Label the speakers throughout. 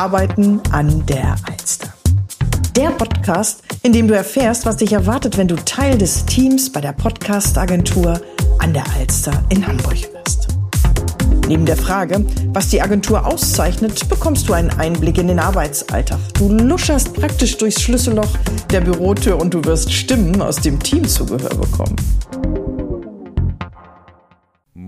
Speaker 1: Arbeiten an der Alster. Der Podcast, in dem du erfährst, was dich erwartet, wenn du Teil des Teams bei der Podcast-Agentur an der Alster in Hamburg wirst. Neben der Frage, was die Agentur auszeichnet, bekommst du einen Einblick in den Arbeitsalltag. Du luscherst praktisch durchs Schlüsselloch der Bürotür und du wirst Stimmen aus dem Teamzubehör bekommen.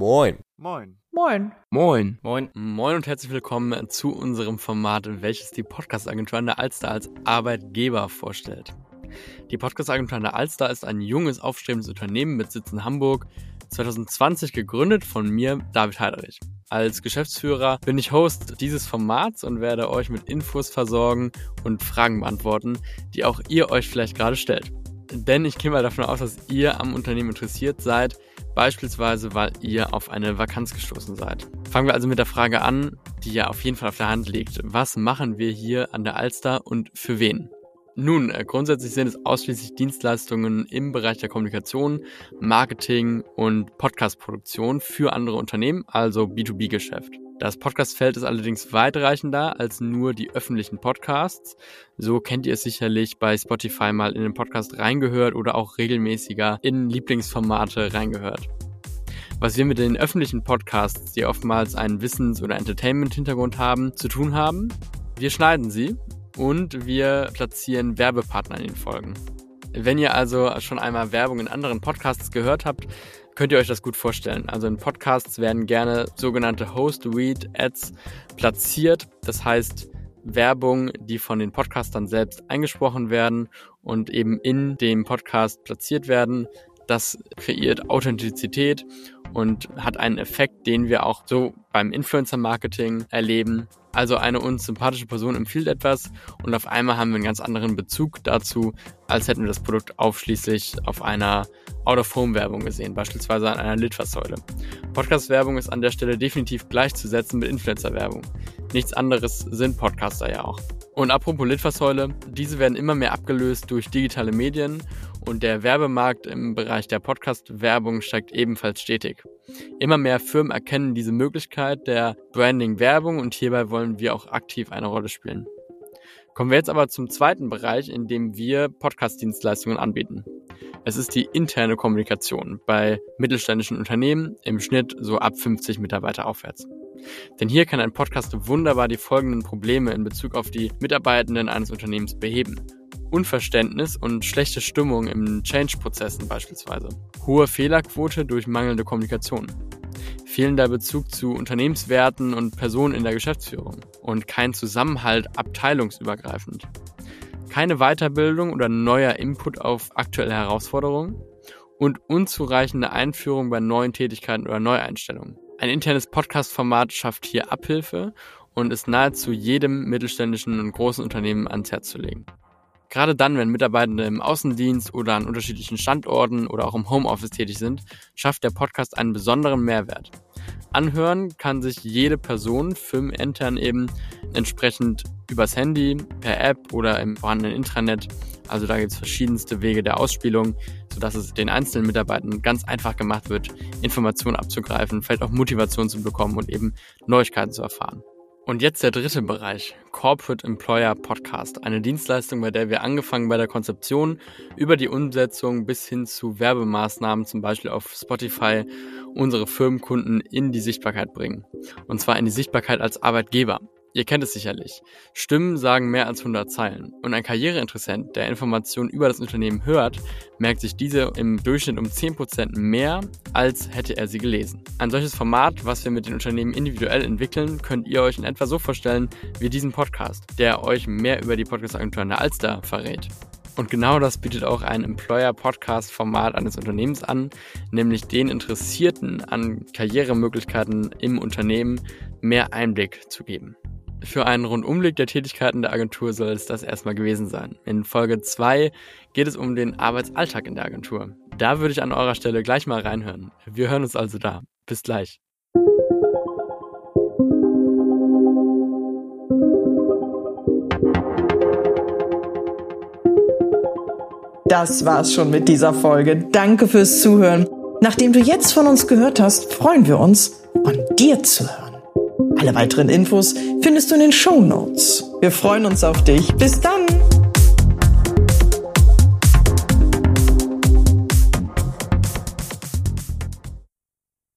Speaker 2: Moin.
Speaker 3: Moin.
Speaker 1: Moin.
Speaker 2: Moin.
Speaker 3: Moin.
Speaker 2: Moin und herzlich willkommen zu unserem Format, welches die Podcast-Agentur an der Alster als Arbeitgeber vorstellt. Die Podcast-Agentur an der Alster ist ein junges, aufstrebendes Unternehmen mit Sitz in Hamburg, 2020 gegründet von mir, David Heiderich. Als Geschäftsführer bin ich Host dieses Formats und werde euch mit Infos versorgen und Fragen beantworten, die auch ihr euch vielleicht gerade stellt. Denn ich gehe mal davon aus, dass ihr am Unternehmen interessiert seid, beispielsweise weil ihr auf eine Vakanz gestoßen seid. Fangen wir also mit der Frage an, die ja auf jeden Fall auf der Hand liegt. Was machen wir hier an der Alster und für wen? Nun, äh, grundsätzlich sind es ausschließlich Dienstleistungen im Bereich der Kommunikation, Marketing und Podcastproduktion für andere Unternehmen, also B2B-Geschäft. Das Podcastfeld ist allerdings weitreichender als nur die öffentlichen Podcasts. So kennt ihr es sicherlich bei Spotify mal in den Podcast reingehört oder auch regelmäßiger in Lieblingsformate reingehört. Was wir mit den öffentlichen Podcasts, die oftmals einen Wissens- oder Entertainment-Hintergrund haben, zu tun haben, wir schneiden sie und wir platzieren Werbepartner in den Folgen. Wenn ihr also schon einmal Werbung in anderen Podcasts gehört habt, könnt ihr euch das gut vorstellen. Also in Podcasts werden gerne sogenannte Host-Read-Ads platziert. Das heißt, Werbung, die von den Podcastern selbst eingesprochen werden und eben in dem Podcast platziert werden. Das kreiert Authentizität und hat einen Effekt, den wir auch so beim Influencer-Marketing erleben. Also eine uns sympathische Person empfiehlt etwas und auf einmal haben wir einen ganz anderen Bezug dazu, als hätten wir das Produkt aufschließlich auf einer Out-of-Home-Werbung gesehen, beispielsweise an einer Litfaßsäule. Podcast-Werbung ist an der Stelle definitiv gleichzusetzen mit Influencer-Werbung. Nichts anderes sind Podcaster ja auch. Und apropos Litfaßsäule, diese werden immer mehr abgelöst durch digitale Medien und der Werbemarkt im Bereich der Podcast-Werbung steigt ebenfalls stetig. Immer mehr Firmen erkennen diese Möglichkeit der Branding-Werbung und hierbei wollen wir auch aktiv eine Rolle spielen. Kommen wir jetzt aber zum zweiten Bereich, in dem wir Podcast-Dienstleistungen anbieten. Es ist die interne Kommunikation bei mittelständischen Unternehmen im Schnitt so ab 50 Mitarbeiter aufwärts. Denn hier kann ein Podcast wunderbar die folgenden Probleme in Bezug auf die Mitarbeitenden eines Unternehmens beheben. Unverständnis und schlechte Stimmung im Change-Prozessen beispielsweise. Hohe Fehlerquote durch mangelnde Kommunikation. Fehlender Bezug zu Unternehmenswerten und Personen in der Geschäftsführung. Und kein Zusammenhalt abteilungsübergreifend. Keine Weiterbildung oder neuer Input auf aktuelle Herausforderungen. Und unzureichende Einführung bei neuen Tätigkeiten oder Neueinstellungen. Ein internes Podcast-Format schafft hier Abhilfe und ist nahezu jedem mittelständischen und großen Unternehmen ans Herz zu legen. Gerade dann, wenn Mitarbeitende im Außendienst oder an unterschiedlichen Standorten oder auch im Homeoffice tätig sind, schafft der Podcast einen besonderen Mehrwert. Anhören kann sich jede Person, firmenintern eben, entsprechend übers Handy, per App oder im vorhandenen Intranet. Also da gibt es verschiedenste Wege der Ausspielung, sodass es den einzelnen Mitarbeitern ganz einfach gemacht wird, Informationen abzugreifen, vielleicht auch Motivation zu bekommen und eben Neuigkeiten zu erfahren. Und jetzt der dritte Bereich, Corporate Employer Podcast. Eine Dienstleistung, bei der wir angefangen bei der Konzeption über die Umsetzung bis hin zu Werbemaßnahmen, zum Beispiel auf Spotify, unsere Firmenkunden in die Sichtbarkeit bringen. Und zwar in die Sichtbarkeit als Arbeitgeber. Ihr kennt es sicherlich. Stimmen sagen mehr als 100 Zeilen. Und ein Karriereinteressent, der Informationen über das Unternehmen hört, merkt sich diese im Durchschnitt um 10% mehr, als hätte er sie gelesen. Ein solches Format, was wir mit den Unternehmen individuell entwickeln, könnt ihr euch in etwa so vorstellen wie diesen Podcast, der euch mehr über die Podcast-Agentur an der Alster verrät. Und genau das bietet auch ein Employer-Podcast-Format eines Unternehmens an, nämlich den Interessierten an Karrieremöglichkeiten im Unternehmen mehr Einblick zu geben. Für einen Rundumblick der Tätigkeiten der Agentur soll es das erstmal gewesen sein. In Folge 2 geht es um den Arbeitsalltag in der Agentur. Da würde ich an eurer Stelle gleich mal reinhören. Wir hören uns also da. Bis gleich.
Speaker 1: Das war's schon mit dieser Folge. Danke fürs Zuhören. Nachdem du jetzt von uns gehört hast, freuen wir uns, von dir zu hören. Alle weiteren Infos findest du in den Show Notes. Wir freuen uns auf dich. Bis dann!